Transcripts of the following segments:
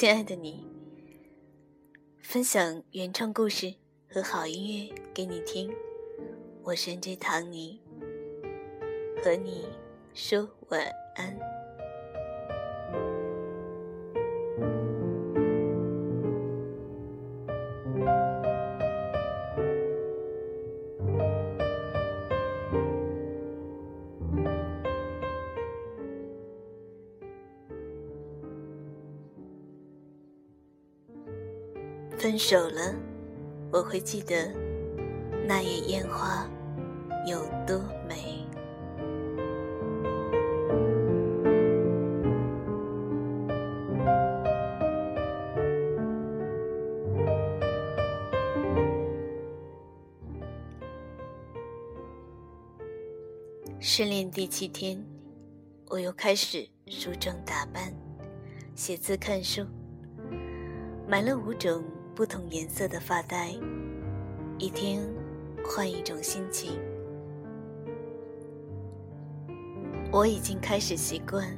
亲爱的你，分享原创故事和好音乐给你听。我是 N J 唐尼，和你说晚安。分手了，我会记得那夜烟花有多美。失恋第七天，我又开始梳妆打扮、写字、看书，买了五种。不同颜色的发带，一天换一种心情。我已经开始习惯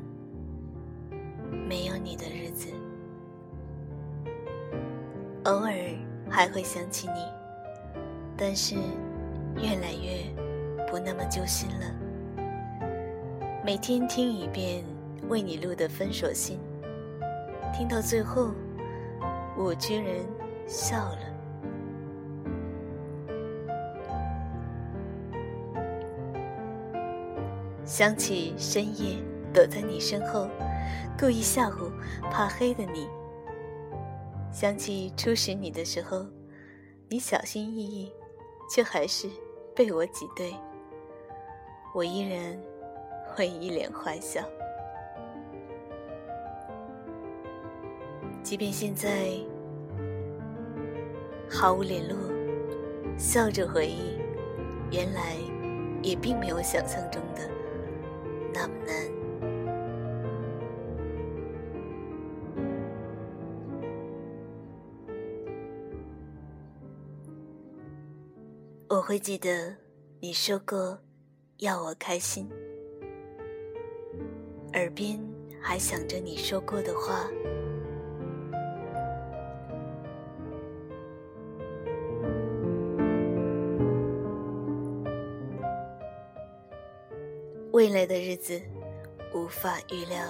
没有你的日子，偶尔还会想起你，但是越来越不那么揪心了。每天听一遍为你录的分手信，听到最后，我居然。笑了，想起深夜躲在你身后，故意吓唬怕黑的你；想起初识你的时候，你小心翼翼，却还是被我挤兑，我依然会一脸坏笑，即便现在。毫无联络，笑着回忆，原来也并没有想象中的那么难。我会记得你说过要我开心，耳边还想着你说过的话。未来的日子无法预料，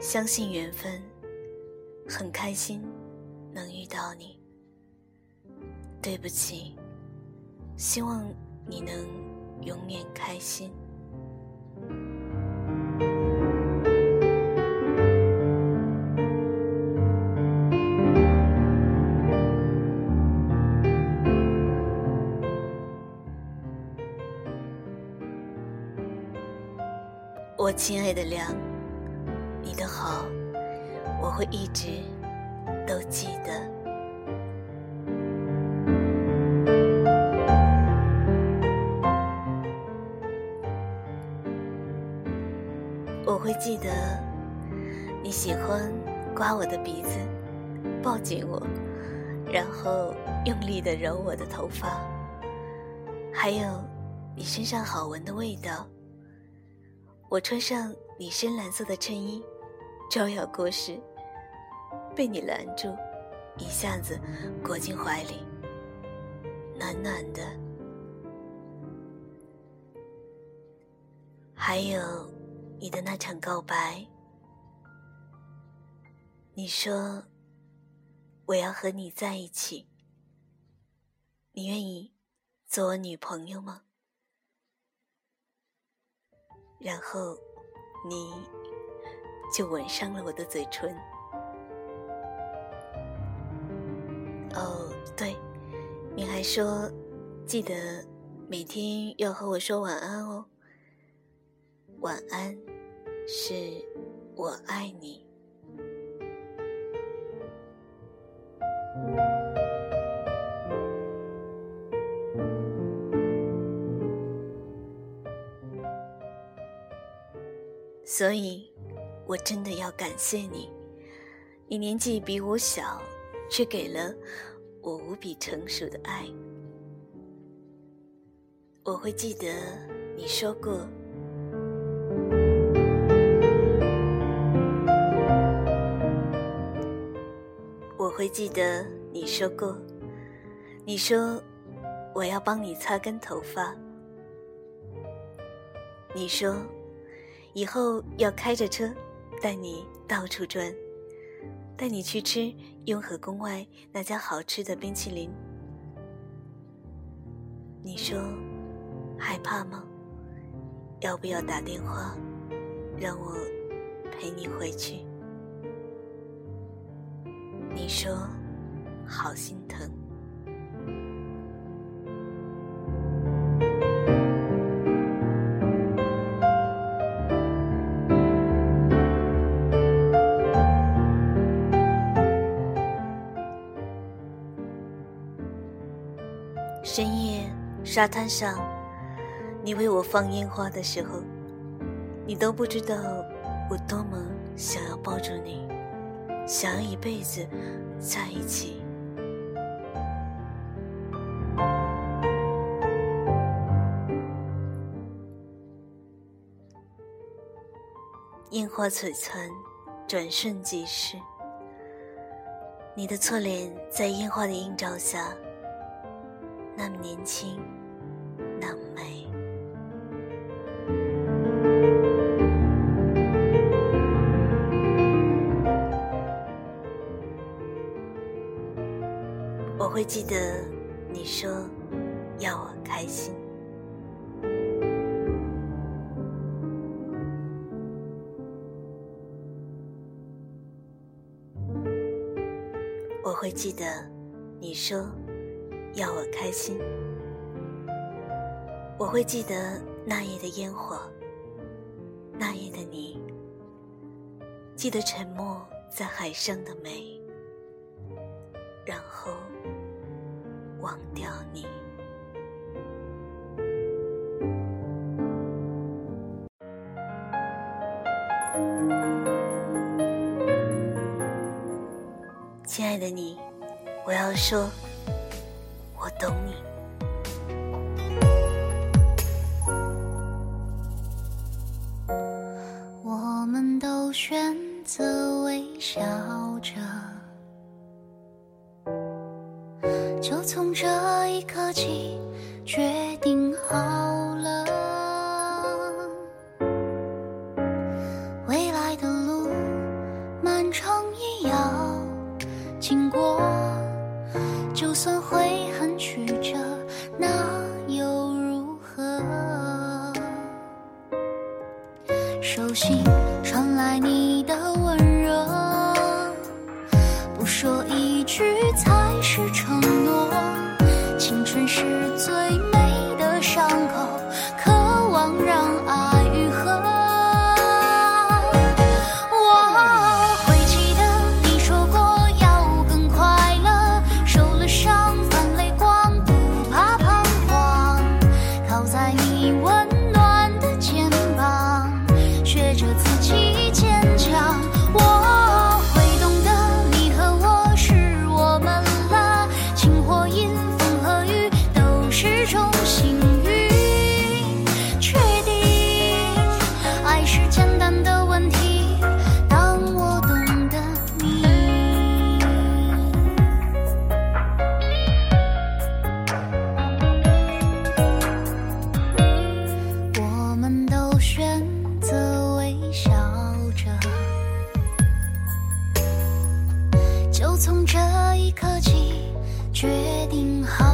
相信缘分，很开心能遇到你。对不起，希望你能永远开心。我亲爱的梁，你的好，我会一直都记得。我会记得你喜欢刮我的鼻子，抱紧我，然后用力的揉我的头发，还有你身上好闻的味道。我穿上你深蓝色的衬衣，招摇过市，被你拦住，一下子裹进怀里，暖暖的。还有你的那场告白，你说我要和你在一起，你愿意做我女朋友吗？然后，你就吻上了我的嘴唇。哦，对，你还说记得每天要和我说晚安哦。晚安，是我爱你。所以，我真的要感谢你。你年纪比我小，却给了我无比成熟的爱。我会记得你说过。我会记得你说过，你说我要帮你擦干头发，你说以后要开着车带你到处转，带你去吃雍和宫外那家好吃的冰淇淋。你说害怕吗？要不要打电话让我陪你回去？你说好心疼。沙滩上，你为我放烟花的时候，你都不知道我多么想要抱住你。想要一辈子在一起。烟花璀璨，转瞬即逝。你的侧脸在烟花的映照下，那么年轻，我会记得你说要我开心，我会记得你说要我开心，我会记得那夜的烟火，那夜的你，记得沉默在海上的美。然后忘掉你。亲爱的你，我要说，我懂你。就从这一刻起，决定好了，未来的路漫长也要经过，就算会很曲折，那又如何？手心传来你的温热，不说一句就从这一刻起，决定好